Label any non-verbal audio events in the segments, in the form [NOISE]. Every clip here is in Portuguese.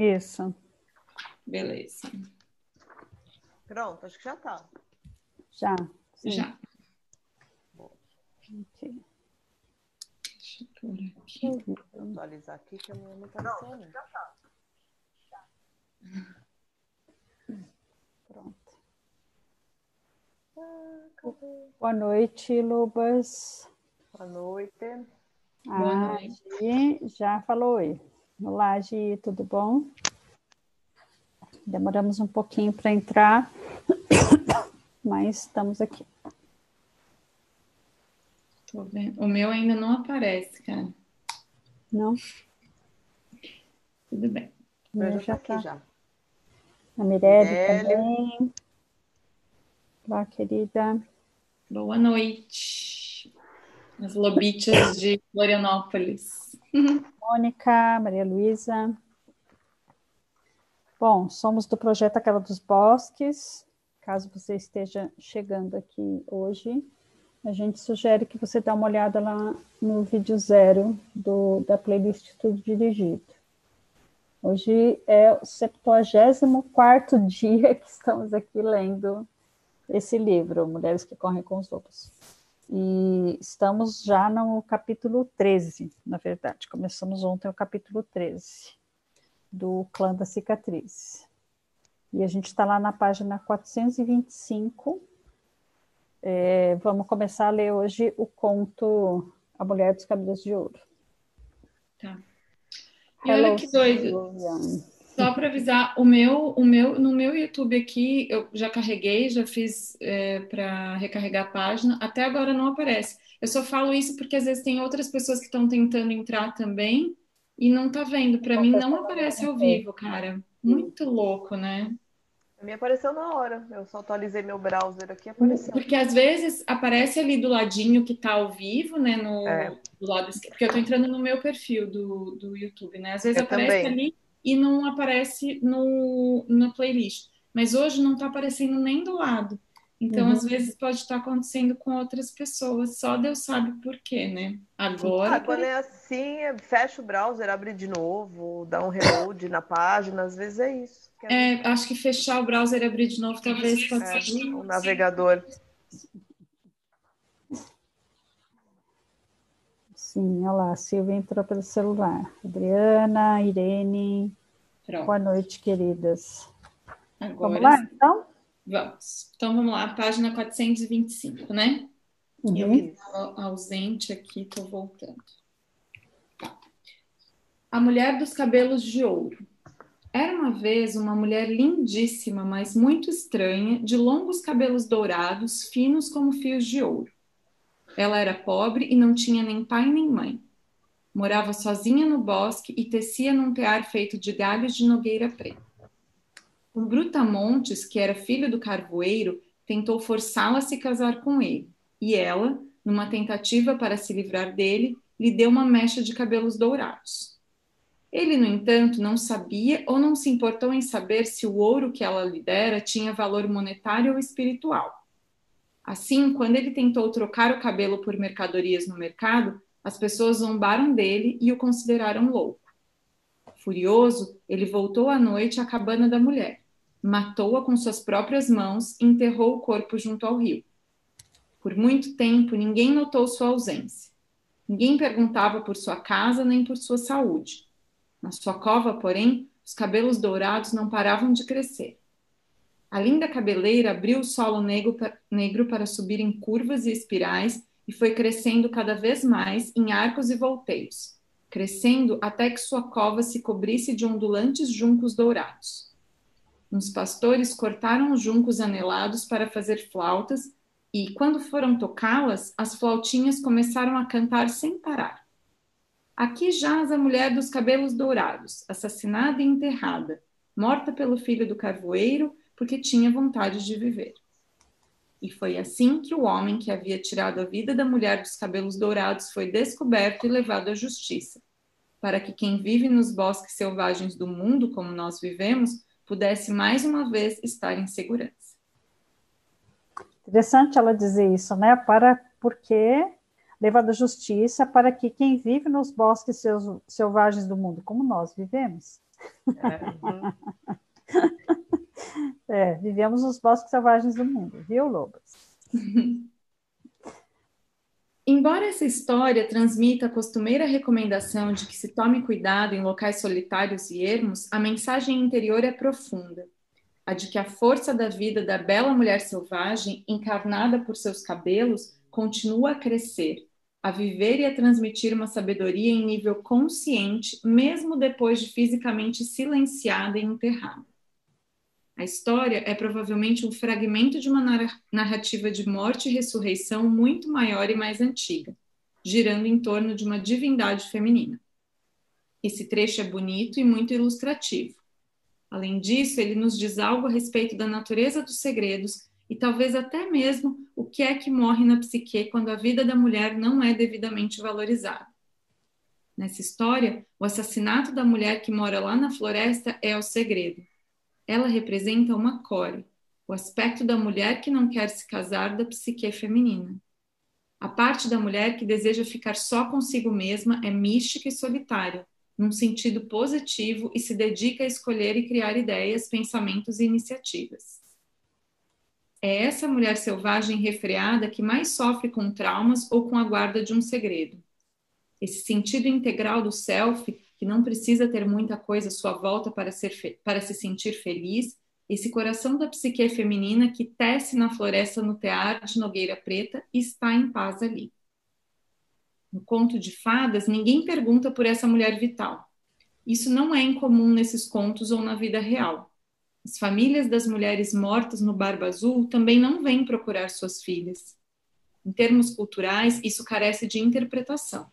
Isso. Beleza. Pronto, acho que já tá. Já. sim. Já. Ok. Deixa eu pôr aqui. Vou atualizar aqui que a minha não tá funcionando. Pronto. Ah? Boa noite, Lubas. Boa noite. Boa A noite. Já falou oi. Olá, Gi, tudo bom? Demoramos um pouquinho para entrar, [COUGHS] mas estamos aqui. Tô vendo. O meu ainda não aparece, cara. Não? Tudo bem. O meu Eu já tá já aqui tá. já. A Mirelle Mirelle. também. Olá, querida. Boa noite. As lobitas de Florianópolis. Mônica, Maria Luísa. Bom, somos do projeto Aquela dos Bosques. Caso você esteja chegando aqui hoje, a gente sugere que você dê uma olhada lá no vídeo zero do, da playlist Tudo Dirigido. Hoje é o 74 [LAUGHS] dia que estamos aqui lendo esse livro, Mulheres que Correm com os Lobos. E estamos já no capítulo 13, na verdade. Começamos ontem o capítulo 13 do Clã da Cicatriz. E a gente está lá na página 425. É, vamos começar a ler hoje o conto A Mulher dos Cabelos de Ouro. Tá. E olha que doido. Só para avisar, o meu, o meu, no meu YouTube aqui, eu já carreguei, já fiz para recarregar a página, até agora não aparece. Eu só falo isso porque às vezes tem outras pessoas que estão tentando entrar também e não tá vendo. Para mim não aparece ao vivo, cara. Muito louco, né? Minha apareceu na hora. Eu só atualizei meu browser aqui e apareceu. Porque às vezes aparece ali do ladinho que tá ao vivo, né? No, É. do lado esquerdo. Porque eu tô entrando no meu perfil do, do YouTube, né? Às vezes Eu aparece também. ali e não aparece no, na playlist. Mas hoje não tá aparecendo nem do lado. Então, Uhum. às vezes pode estar acontecendo com outras pessoas. Só Deus sabe por quê, né? Agora. Ah, quando é assim, é- fecha o browser, abre de novo, dá um reload na página, às vezes é isso. é É, acho que fechar o browser e abrir de novo talvez possa É, ser. o navegador. Sim, olha lá, a Silvia entrou pelo celular. Adriana, Irene, Pronto. boa noite, queridas. Agora Vamos lá, então? Vamos. Então vamos lá, página 425, né? Eu Uhum. que estava ausente aqui, estou voltando. A mulher dos cabelos de ouro. Era uma vez uma mulher lindíssima, mas muito estranha, de longos cabelos dourados, finos como fios de ouro. Ela era pobre e não tinha nem pai nem mãe. Morava sozinha no bosque e tecia num tear feito de galhos de nogueira preta. O Brutamontes, que era filho do carvoeiro, tentou forçá-la a se casar com ele, e ela, numa tentativa para se livrar dele, lhe deu uma mecha de cabelos dourados. Ele, no entanto, não sabia ou não se importou em saber se o ouro que ela lhe dera tinha valor monetário ou espiritual. Assim, quando ele tentou trocar o cabelo por mercadorias no mercado, as pessoas zombaram dele e o consideraram louco. Furioso, ele voltou à noite à cabana da mulher, matou-a com suas próprias mãos e enterrou o corpo junto ao rio. Por muito tempo, ninguém notou sua ausência. Ninguém perguntava por sua casa nem por sua saúde. Na sua cova, porém, os cabelos dourados não paravam de crescer. A linda cabeleira abriu o solo negro, pa- negro para subir em curvas e espirais e foi crescendo cada vez mais em arcos e volteios, crescendo até que sua cova se cobrisse de ondulantes juncos dourados. Uns pastores cortaram os juncos anelados para fazer flautas e, quando foram tocá-las, as flautinhas começaram a cantar sem parar. Aqui jaz a mulher dos cabelos dourados, assassinada e enterrada, morta pelo filho do carvoeiro porque tinha vontade de viver. E foi assim que o homem que havia tirado a vida da mulher dos cabelos dourados foi descoberto e levado à justiça, para que quem vive nos bosques selvagens do mundo como nós vivemos pudesse mais uma vez estar em segurança. Interessante ela dizer isso, né? Para porque levado à justiça para que quem vive nos bosques selvagens do mundo, como nós vivemos, É, [LAUGHS] vivemos nos bosques selvagens do mundo, viu, Lobas? [LAUGHS] Embora essa história transmita a costumeira recomendação de que se tome cuidado em locais solitários e ermos, a mensagem interior é profunda. A de que a força da vida da bela mulher selvagem, encarnada por seus cabelos, continua a crescer, a viver e a transmitir uma sabedoria em nível consciente, mesmo depois de fisicamente silenciada e enterrada. A história é provavelmente um fragmento de uma narrativa de morte e ressurreição muito maior e mais antiga, girando em torno de uma divindade feminina. Esse trecho é bonito e muito ilustrativo. Além disso, ele nos diz algo a respeito da natureza dos segredos e talvez até mesmo o que é que morre na psique quando a vida da mulher não é devidamente valorizada. Nessa história, o assassinato da mulher que mora lá na floresta é o segredo ela representa uma core, o aspecto da mulher que não quer se casar da psique feminina. A parte da mulher que deseja ficar só consigo mesma é mística e solitária, num sentido positivo e se dedica a escolher e criar ideias, pensamentos e iniciativas. É essa mulher selvagem refreada que mais sofre com traumas ou com a guarda de um segredo. Esse sentido integral do self que não precisa ter muita coisa à sua volta para, ser, para se sentir feliz, esse coração da psique feminina que tece na floresta no tear de Nogueira Preta está em paz ali. No conto de fadas, ninguém pergunta por essa mulher vital. Isso não é incomum nesses contos ou na vida real. As famílias das mulheres mortas no Barba Azul também não vêm procurar suas filhas. Em termos culturais, isso carece de interpretação.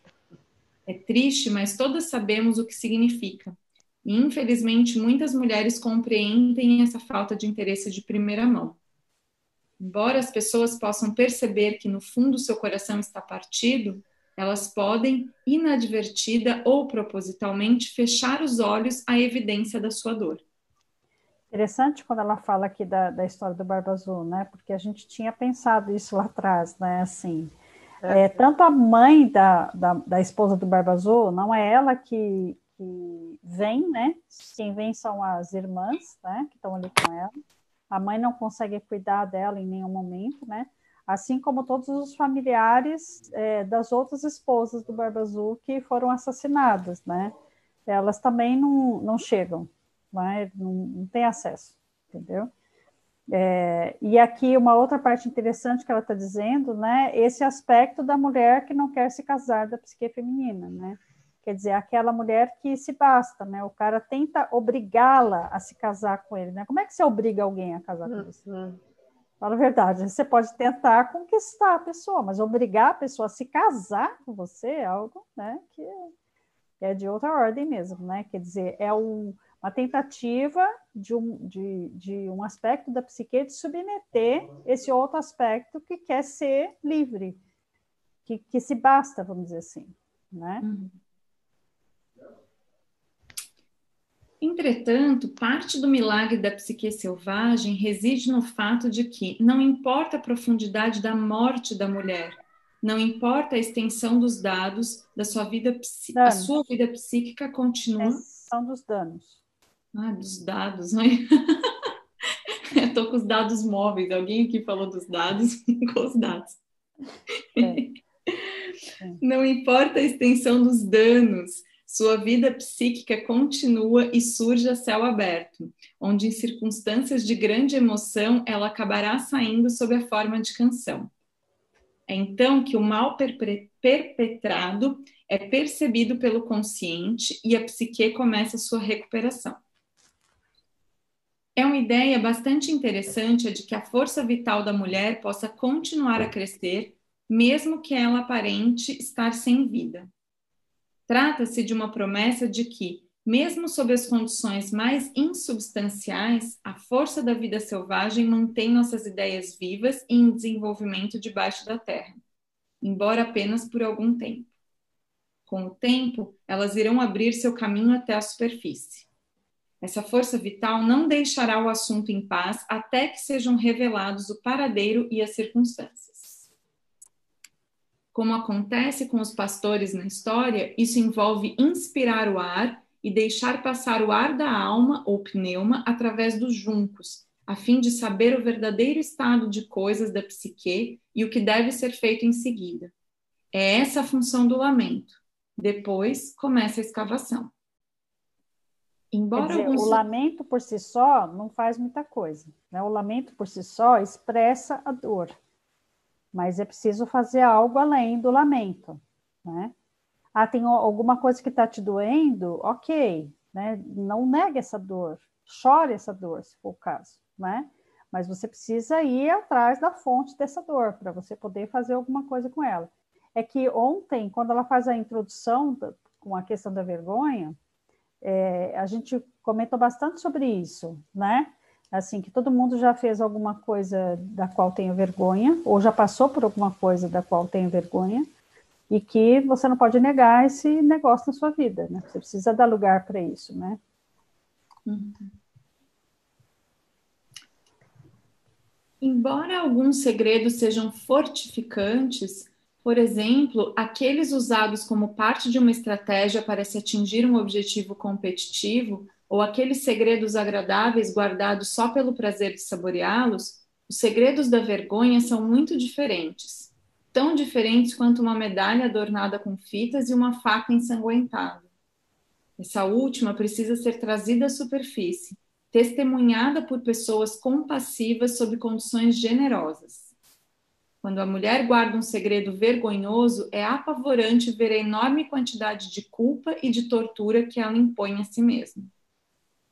É triste, mas todas sabemos o que significa. E, infelizmente, muitas mulheres compreendem essa falta de interesse de primeira mão. Embora as pessoas possam perceber que no fundo seu coração está partido, elas podem, inadvertida ou propositalmente, fechar os olhos à evidência da sua dor. Interessante quando ela fala aqui da, da história do Barba Azul, né? Porque a gente tinha pensado isso lá atrás, né? Assim, é. é, tanto a mãe da, da, da, esposa do Barba Azul, não é ela que, que vem, né? Quem vem são as irmãs, né? Que estão ali com ela. A mãe não consegue cuidar dela em nenhum momento, né? Assim como todos os familiares é, das outras esposas do Barba Azul que foram assassinadas, né? Elas também não, não chegam, né? não, não tem acesso, entendeu? É, e aqui uma outra parte interessante que ela está dizendo, né, esse aspecto da mulher que não quer se casar da psique feminina, né, quer dizer, aquela mulher que se basta, né, o cara tenta obrigá-la a se casar com ele, né, como é que você obriga alguém a casar com você? Uhum. Fala a verdade, você pode tentar conquistar a pessoa, mas obrigar a pessoa a se casar com você é algo, né, que é de outra ordem mesmo, né, quer dizer, é um uma tentativa de um, de, de um aspecto da psique de submeter esse outro aspecto que quer ser livre, que, que se basta, vamos dizer assim, né? Uhum. Entretanto, parte do milagre da psique selvagem reside no fato de que não importa a profundidade da morte da mulher, não importa a extensão dos dados da sua vida, a sua vida psíquica continua. Extensão dos danos. Ah, dos dados, né? [LAUGHS] Estou com os dados móveis. Alguém aqui falou dos dados [LAUGHS] com os dados. É. [LAUGHS] Não importa a extensão dos danos, sua vida psíquica continua e surge a céu aberto, onde em circunstâncias de grande emoção ela acabará saindo sob a forma de canção. É então que o mal perpetrado é percebido pelo consciente e a psique começa sua recuperação. É uma ideia bastante interessante a de que a força vital da mulher possa continuar a crescer, mesmo que ela aparente estar sem vida. Trata-se de uma promessa de que, mesmo sob as condições mais insubstanciais, a força da vida selvagem mantém nossas ideias vivas e em desenvolvimento debaixo da terra, embora apenas por algum tempo. Com o tempo, elas irão abrir seu caminho até a superfície. Essa força vital não deixará o assunto em paz até que sejam revelados o paradeiro e as circunstâncias. Como acontece com os pastores na história, isso envolve inspirar o ar e deixar passar o ar da alma ou pneuma através dos juncos, a fim de saber o verdadeiro estado de coisas da psique e o que deve ser feito em seguida. É essa a função do lamento. Depois começa a escavação. Embora dizer, alguns... O lamento por si só não faz muita coisa. Né? O lamento por si só expressa a dor, mas é preciso fazer algo além do lamento. Né? Ah, tem alguma coisa que está te doendo? Ok, né? não negue essa dor, chore essa dor, se for o caso. Né? Mas você precisa ir atrás da fonte dessa dor para você poder fazer alguma coisa com ela. É que ontem, quando ela faz a introdução da, com a questão da vergonha, é, a gente comentou bastante sobre isso, né? Assim, que todo mundo já fez alguma coisa da qual tenha vergonha, ou já passou por alguma coisa da qual tenha vergonha, e que você não pode negar esse negócio na sua vida, né? Você precisa dar lugar para isso, né? Uhum. Embora alguns segredos sejam fortificantes, por exemplo, aqueles usados como parte de uma estratégia para se atingir um objetivo competitivo, ou aqueles segredos agradáveis guardados só pelo prazer de saboreá-los, os segredos da vergonha são muito diferentes. Tão diferentes quanto uma medalha adornada com fitas e uma faca ensanguentada. Essa última precisa ser trazida à superfície, testemunhada por pessoas compassivas sob condições generosas. Quando a mulher guarda um segredo vergonhoso, é apavorante ver a enorme quantidade de culpa e de tortura que ela impõe a si mesma.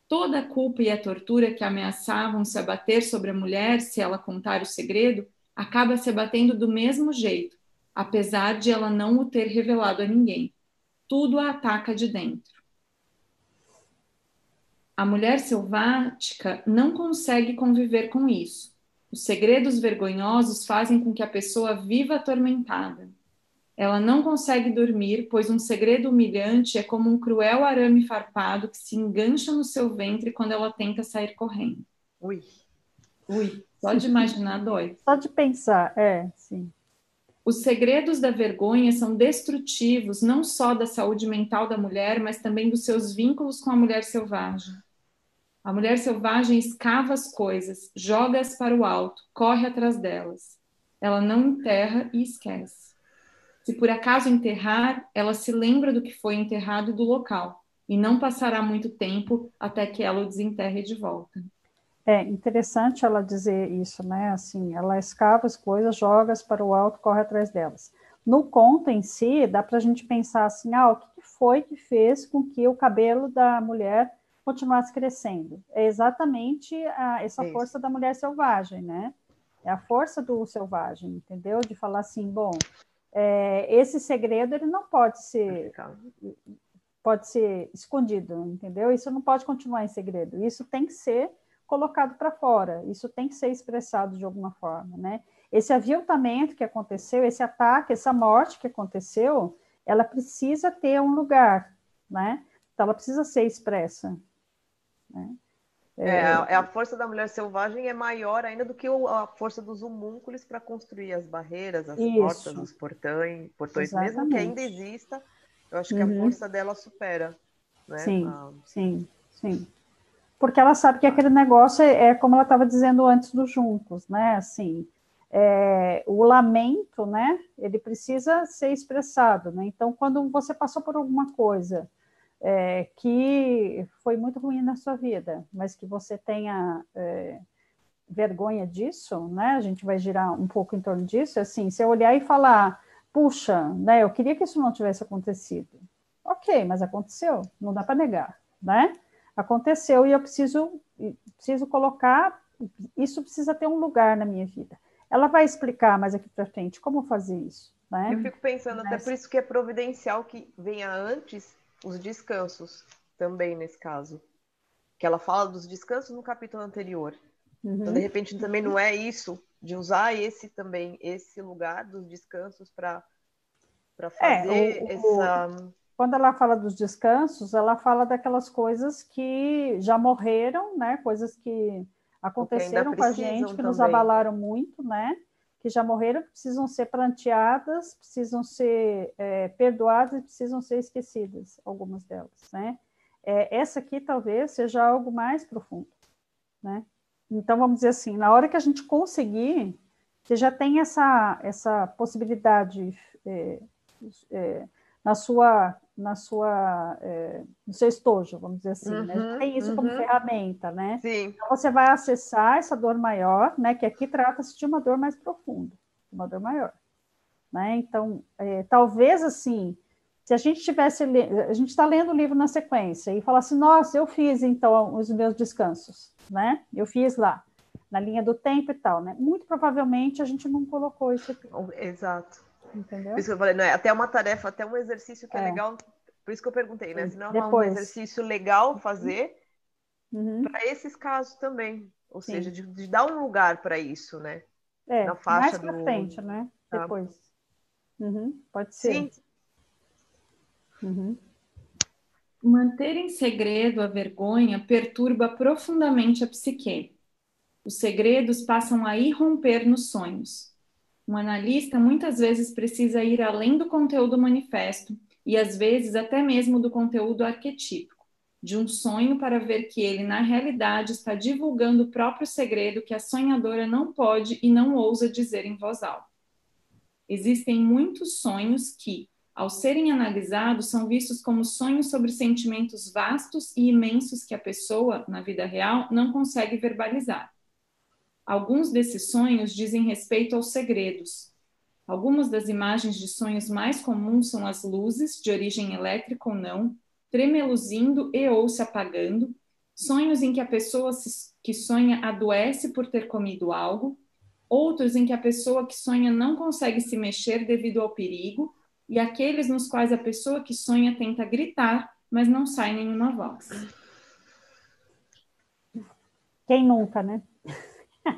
Toda a culpa e a tortura que ameaçavam se abater sobre a mulher se ela contar o segredo acaba se abatendo do mesmo jeito, apesar de ela não o ter revelado a ninguém. Tudo a ataca de dentro. A mulher selvática não consegue conviver com isso os segredos vergonhosos fazem com que a pessoa viva atormentada. Ela não consegue dormir, pois um segredo humilhante é como um cruel arame farpado que se engancha no seu ventre quando ela tenta sair correndo. Ui. Ui, só de imaginar dói. [LAUGHS] Só de pensar, é, sim. Os segredos da vergonha são destrutivos não só da saúde mental da mulher, mas também dos seus vínculos com a mulher selvagem. A mulher selvagem escava as coisas, joga-as para o alto, corre atrás delas. Ela não enterra e esquece. Se por acaso enterrar, ela se lembra do que foi enterrado e do local, e não passará muito tempo até que ela o desenterre de volta. É interessante ela dizer isso, né? Assim, ela escava as coisas, joga-as para o alto, corre atrás delas. No conto em si, dá para a gente pensar assim: ah, o que foi que fez com que o cabelo da mulher continuasse crescendo. É exatamente a, essa Isso. força da mulher selvagem, né? É a força do selvagem, entendeu? De falar assim, bom, é, esse segredo ele não pode ser pode ser escondido, entendeu? Isso não pode continuar em segredo. Isso tem que ser colocado para fora. Isso tem que ser expressado de alguma forma, né? Esse aviltamento que aconteceu, esse ataque, essa morte que aconteceu, ela precisa ter um lugar, né? Então, ela precisa ser expressa. Né? É, é, é, a força da mulher selvagem é maior ainda do que a força dos homúnculos para construir as barreiras, as Isso. portas, os portões, portões mesmo que ainda exista, eu acho que uhum. a força dela supera. Né? Sim, ah. sim, sim. Porque ela sabe que aquele negócio é, é como ela estava dizendo antes dos juntos, né? Assim, é, o lamento, né? Ele precisa ser expressado, né? Então, quando você passou por alguma coisa é, que foi muito ruim na sua vida, mas que você tenha é, vergonha disso, né? A gente vai girar um pouco em torno disso, assim, se eu olhar e falar, puxa, né? Eu queria que isso não tivesse acontecido. Ok, mas aconteceu, não dá para negar, né? Aconteceu e eu preciso, preciso colocar, isso precisa ter um lugar na minha vida. Ela vai explicar mais aqui para frente como fazer isso. Né? Eu fico pensando, mas... até por isso que é providencial que venha antes os descansos também nesse caso. Que ela fala dos descansos no capítulo anterior. Uhum. Então, de repente, também não é isso, de usar esse também, esse lugar dos descansos para é, fazer é, o, essa. Quando ela fala dos descansos, ela fala daquelas coisas que já morreram, né? Coisas que aconteceram com a gente, que também. nos abalaram muito, né? Que já morreram precisam ser planteadas, precisam ser é, perdoadas e precisam ser esquecidas, algumas delas, né? é, essa aqui talvez seja algo mais profundo, né? Então, vamos dizer assim, na hora que a gente conseguir, você já tem essa, essa possibilidade é, é, na sua, na sua, é, no seu estojo, vamos dizer assim, uhum, né? Tem isso uhum. como ferramenta, né? Sim. Então, você vai acessar essa dor maior, né? Que aqui trata-se de uma dor mais profunda, uma dor maior, né? Então, é, talvez assim, se a gente tivesse, a gente está lendo o livro na sequência e falar assim, nossa, eu fiz então os meus descansos, né? Eu fiz lá, na linha do tempo e tal, né? Muito provavelmente a gente não colocou isso aqui. Exato. Entendeu? Por isso que eu falei, não é até uma tarefa, até um exercício que é, é legal. Por isso que eu perguntei, né? Se não é um exercício legal fazer uhum. para esses casos também. Ou Sim. seja, de, de, dar um lugar para isso, né? É, na faixa mais pra do... frente, né? Tá. Depois. Uhum. Pode ser. Sim. Uhum. Manter em segredo a vergonha perturba profundamente a psique. Os segredos passam a irromper nos sonhos. Um analista muitas vezes precisa ir além do conteúdo manifesto e às vezes até mesmo do conteúdo arquetípico de um sonho para ver que ele na realidade está divulgando o próprio segredo que a sonhadora não pode e não ousa dizer em voz alta. Existem muitos sonhos que, ao serem analisados, são vistos como sonhos sobre sentimentos vastos e imensos que a pessoa, na vida real, não consegue verbalizar. Alguns desses sonhos dizem respeito aos segredos. Algumas das imagens de sonhos mais comuns são as luzes, de origem elétrica ou não, tremeluzindo e ou se apagando, sonhos em que a pessoa que sonha adoece por ter comido algo, outros em que a pessoa que sonha não consegue se mexer devido ao perigo, e aqueles nos quais a pessoa que sonha tenta gritar, mas não sai nenhuma voz. Quem nunca, né?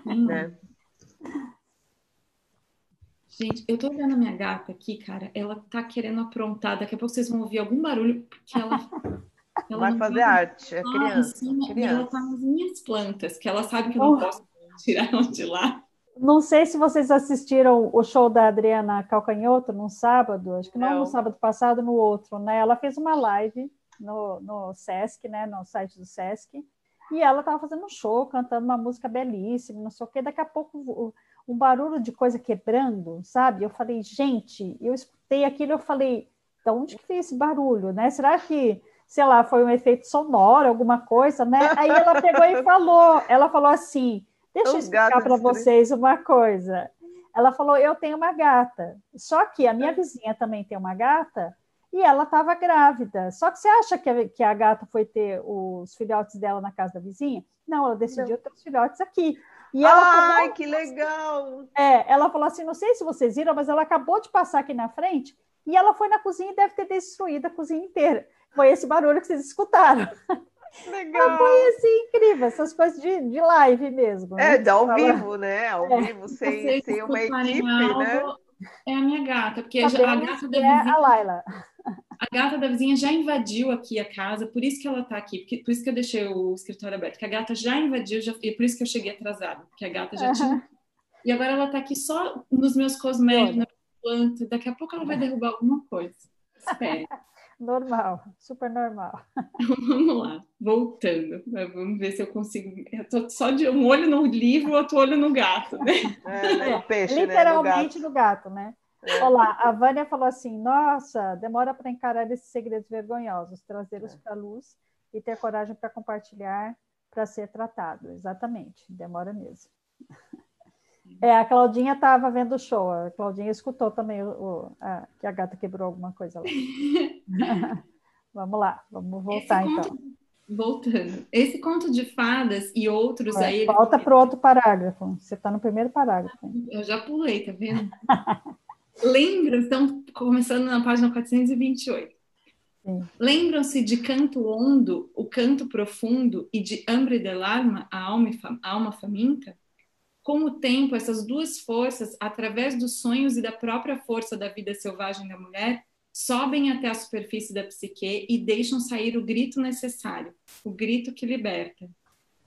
Né? Gente, eu tô olhando a minha gata aqui, cara. Ela tá querendo aprontar. Daqui a pouco vocês vão ouvir algum barulho, porque ela. [LAUGHS] ela Vai fazer arte, é criança, criança. E ela tá nas minhas plantas, que ela sabe que eu não oh. posso tirar ela de lá. Não sei se vocês assistiram o show da Adriana Calcanhoto no sábado, acho que não, não no sábado passado, no outro, né? Ela fez uma live no, no Sesc, né? No site do Sesc, e ela estava fazendo um show, cantando uma música belíssima, não sei o quê. Daqui a pouco, um barulho de coisa quebrando, sabe? Eu falei, gente, eu escutei aquilo, eu falei, de onde que veio esse barulho, né? Será que, sei lá, foi um efeito sonoro, alguma coisa, né? Aí ela pegou e falou, ela falou assim, deixa eu explicar para vocês uma coisa. Ela falou, eu tenho uma gata, só que a minha vizinha também tem uma gata, e ela estava grávida. Só que você acha que a, que a, gata foi ter os filhotes dela na casa da vizinha? Não, ela decidiu não. ter os filhotes aqui. E ela Ai, falou, que legal! É, ela falou assim: não sei se vocês viram, mas ela acabou de passar aqui na frente e ela foi na cozinha e deve ter destruído a cozinha inteira. Foi esse barulho que vocês escutaram. [LAUGHS] Legal. Foi assim, incrível, essas coisas de, de live mesmo. Né? É, de ao vivo, né? Ao é. vivo, sem, sem uma equipe, né? É a minha gata, porque a, a gata da vizinha. É a Laila. A gata da vizinha já invadiu aqui a casa, por isso que ela tá aqui, porque, por isso que eu deixei o escritório aberto, que a gata já invadiu, já, e por isso que eu cheguei atrasada, porque a gata já tinha. E agora ela tá aqui só nos meus cosméticos, na planta, daqui a pouco ela vai derrubar alguma coisa. Espere. [LAUGHS] Normal, super normal. [LAUGHS] Vamos lá, voltando. Vamos ver se eu consigo. Eu tô só de um olho no livro, outro olho no gato, né? É, né? Peixe, Literalmente né? no gato, né? É. Olá, a Vânia falou assim: nossa, demora para encarar esses segredos vergonhosos, trazê-los é. para a luz e ter coragem para compartilhar, para ser tratado. Exatamente, demora mesmo. É, a Claudinha estava vendo o show, a Claudinha escutou também o, o a, que a gata quebrou alguma coisa lá. [LAUGHS] vamos lá, vamos voltar conto, então. Voltando. Esse conto de fadas e outros é, aí. Volta para o outro parágrafo. Você está no primeiro parágrafo. Eu já pulei, tá vendo? [LAUGHS] Lembram, estão começando na página 428. Lembram-se de Canto Ondo, o Canto Profundo, e de Hambre del Alma, a alma, a alma faminta? Com o tempo, essas duas forças, através dos sonhos e da própria força da vida selvagem da mulher, sobem até a superfície da psique e deixam sair o grito necessário, o grito que liberta.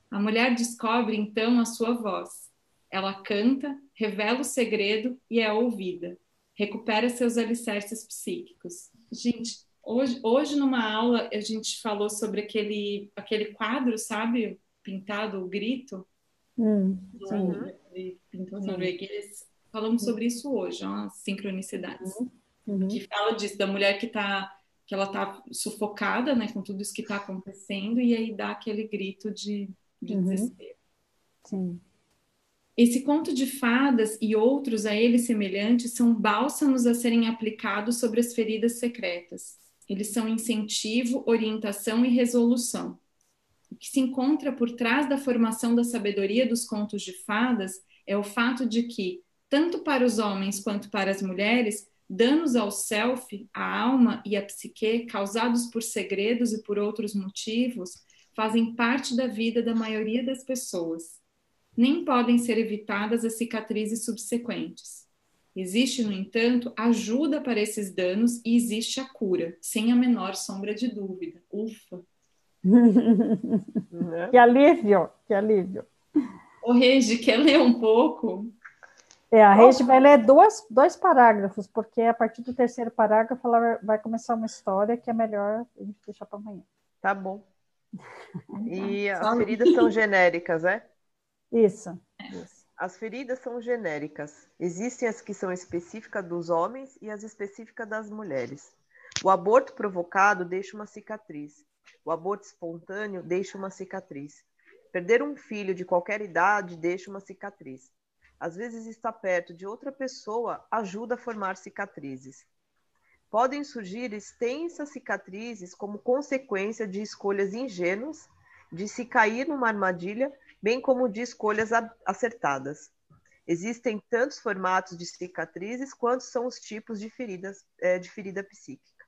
A mulher descobre então a sua voz. Ela canta, revela o segredo e é ouvida recupera seus alicerces psíquicos. Gente, Hoje, hoje, numa aula, a gente falou sobre aquele, aquele quadro, sabe? Pintado, o grito. Hum, norueguês. Falamos sobre isso hoje, ó, as sincronicidades. Uhum. uhum. Que fala disso, da mulher que tá que ela tá sufocada, né, com tudo isso que está acontecendo, e aí dá aquele grito de, de uhum. desespero. Sim. Esse conto de fadas e outros a ele semelhantes são bálsamos a serem aplicados sobre as feridas secretas. Eles são incentivo, orientação e resolução. O que se encontra por trás da formação da sabedoria dos contos de fadas é o fato de que, tanto para os homens quanto para as mulheres, danos ao self, à alma e à psique causados por segredos e por outros motivos fazem parte da vida da maioria das pessoas. Nem podem ser evitadas as cicatrizes subsequentes. Existe, no entanto, ajuda para esses danos e existe a cura, sem a menor sombra de dúvida. Ufa! [LAUGHS] que alívio, que alívio. O Regi, quer ler um pouco? É, a Regi vai ler duas, dois parágrafos, porque a partir do terceiro parágrafo ela vai começar uma história que é melhor a gente deixar para amanhã. Tá bom. [LAUGHS] E as feridas são genéricas, é? Isso, isso. As feridas são genéricas. Existem as que são específicas dos homens e as específicas das mulheres. O aborto provocado deixa uma cicatriz. O aborto espontâneo deixa uma cicatriz. Perder um filho de qualquer idade deixa uma cicatriz. Às vezes, estar perto de outra pessoa ajuda a formar cicatrizes. Podem surgir extensas cicatrizes como consequência de escolhas ingênuas, de se cair numa armadilha bem como de escolhas acertadas. Existem tantos formatos de cicatrizes quanto são os tipos de feridas é, de ferida psíquica.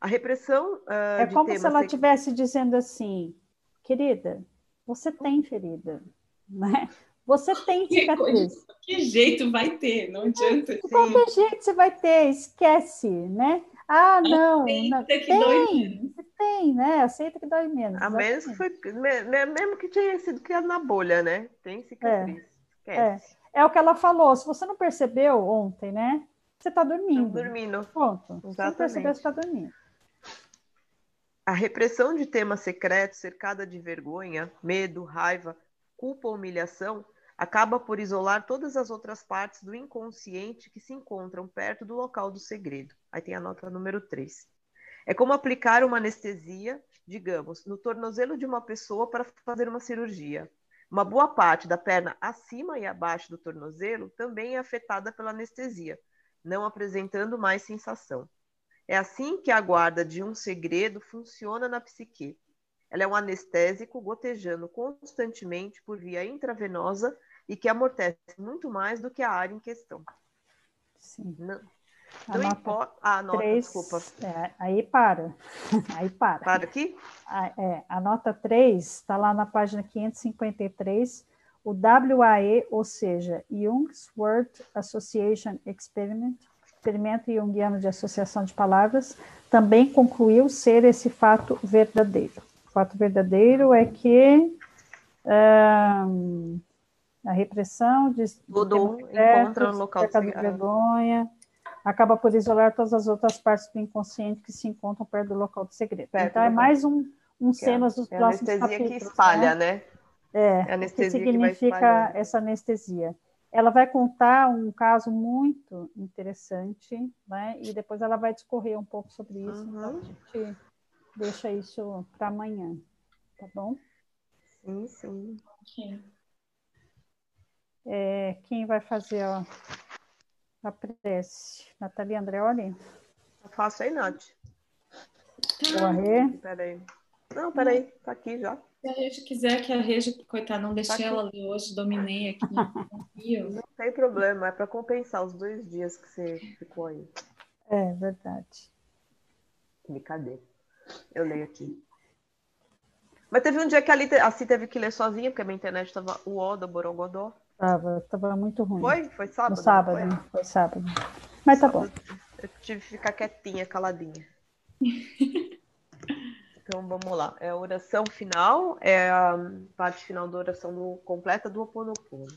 A repressão uh, é como se ela estivesse dizendo assim, querida, você tem ferida, né? Você tem cicatriz. Que, que jeito vai ter? Não adianta. De qualquer jeito você vai ter, esquece, né? Ah, não, não. Que tem, dói tem, né? Aceita que dói menos. A menos que foi, mesmo que tenha sido criado na bolha, né? Tem cicatriz. É, é. é o que ela falou. Se você não percebeu ontem, né? Você está dormindo. Tô dormindo. Ponto. Exatamente. Se não percebeu, você está dormindo. A repressão de temas secretos, cercada de vergonha, medo, raiva, culpa humilhação, acaba por isolar todas as outras partes do inconsciente que se encontram perto do local do segredo. Aí tem a nota número 3. É como aplicar uma anestesia, digamos, no tornozelo de uma pessoa para fazer uma cirurgia. Uma boa parte da perna acima e abaixo do tornozelo também é afetada pela anestesia, não apresentando mais sensação. É assim que a guarda de um segredo funciona na psique. Ela é um anestésico gotejando constantemente por via intravenosa e que amortece muito mais do que a área em questão. Sim. Não, não importa. Ah, nota, três, desculpa. É, aí para. [LAUGHS] aí para. Para aqui? A, é, a nota 3 está lá na página 553. O WAE, ou seja, Jung's Word Association Experiment, experimento junguiano de associação de palavras, também concluiu ser esse fato verdadeiro. O fato verdadeiro é que um, a repressão de, Tudo encontra no local de vergonha, acaba por isolar todas as outras partes do inconsciente que se encontram perto do local do segredo. Perto então, é mais um, um cenas dos é próximos anestesia capítulos. que espalha, né? né? É, é que significa que essa anestesia. Ela vai contar um caso muito interessante, né? E depois ela vai discorrer um pouco sobre isso. Uhum. Então, a gente deixa isso para amanhã, tá bom? Sim, sim. Okay. É, quem vai fazer a, a prece? Natalia Andreoli? Eu faço aí, Nath. O Peraí. Não, peraí, tá aqui já. Se a Regi quiser que a Regi, coitada, não deixei tá ela ler hoje, dominei aqui. [LAUGHS] não tem problema, é para compensar os dois dias que você ficou aí. É verdade. Brincadeira. Eu leio aqui. Mas teve um dia que a, Li, a teve que ler sozinha, porque a minha internet estava o ó do Borogodó. Tava, tava muito ruim. Foi? Foi sábado? No sábado, foi? foi sábado. Mas tá bom. Eu tive que ficar quietinha, caladinha. [LAUGHS] então vamos lá. É a oração final, é a parte final da oração do, completa do Ho Oponopono.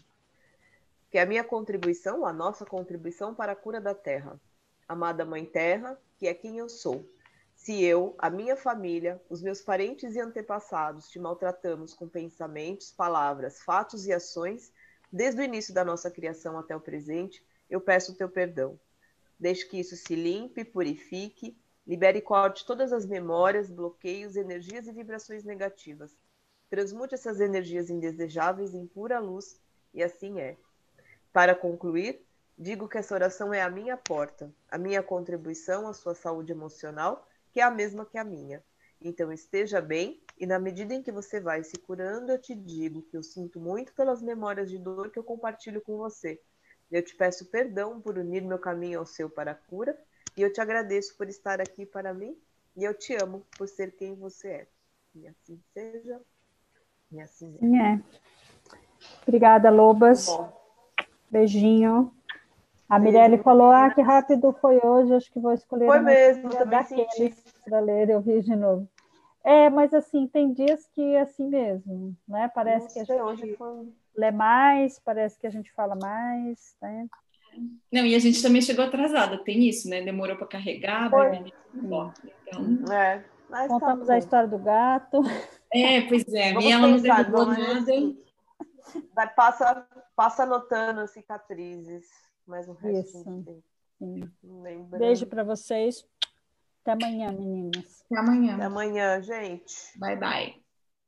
Que é a minha contribuição, a nossa contribuição para a cura da Terra. Amada Mãe Terra, que é quem eu sou. Se eu, a minha família, os meus parentes e antepassados te maltratamos com pensamentos, palavras, fatos e ações, desde o início da nossa criação até o presente, eu peço o teu perdão. Deixe que isso se limpe, purifique, libere e corte todas as memórias, bloqueios, energias e vibrações negativas. Transmute essas energias indesejáveis em pura luz, e assim é. Para concluir, digo que essa oração é a minha porta, a minha contribuição à sua saúde emocional que é a mesma que a minha. Então esteja bem, e na medida em que você vai se curando, eu te digo que eu sinto muito pelas memórias de dor que eu compartilho com você. Eu te peço perdão por unir meu caminho ao seu para a cura, e eu te agradeço por estar aqui para mim, e eu te amo por ser quem você é. E assim seja, e assim é. é. Obrigada, Lobas. Beijinho. A Mirelle falou, ah, que rápido foi hoje, acho que vou escolher foi mesmo, daqueles para ler, eu vi de novo. É, mas assim, tem dias que é assim mesmo, né? Parece Nossa, que a gente hoje foi... lê mais, parece que a gente fala mais, né? Não, e a gente também chegou atrasada, tem isso, né? Demorou para carregar, vai então... é, tá Contamos tá a história do gato. É, pois é, e ela não derrubou nada. Vai, passa, passa anotando cicatrizes mas o resto Isso. Beijo para vocês. Até amanhã, meninas. Até amanhã. Até amanhã, gente. Bye, bye.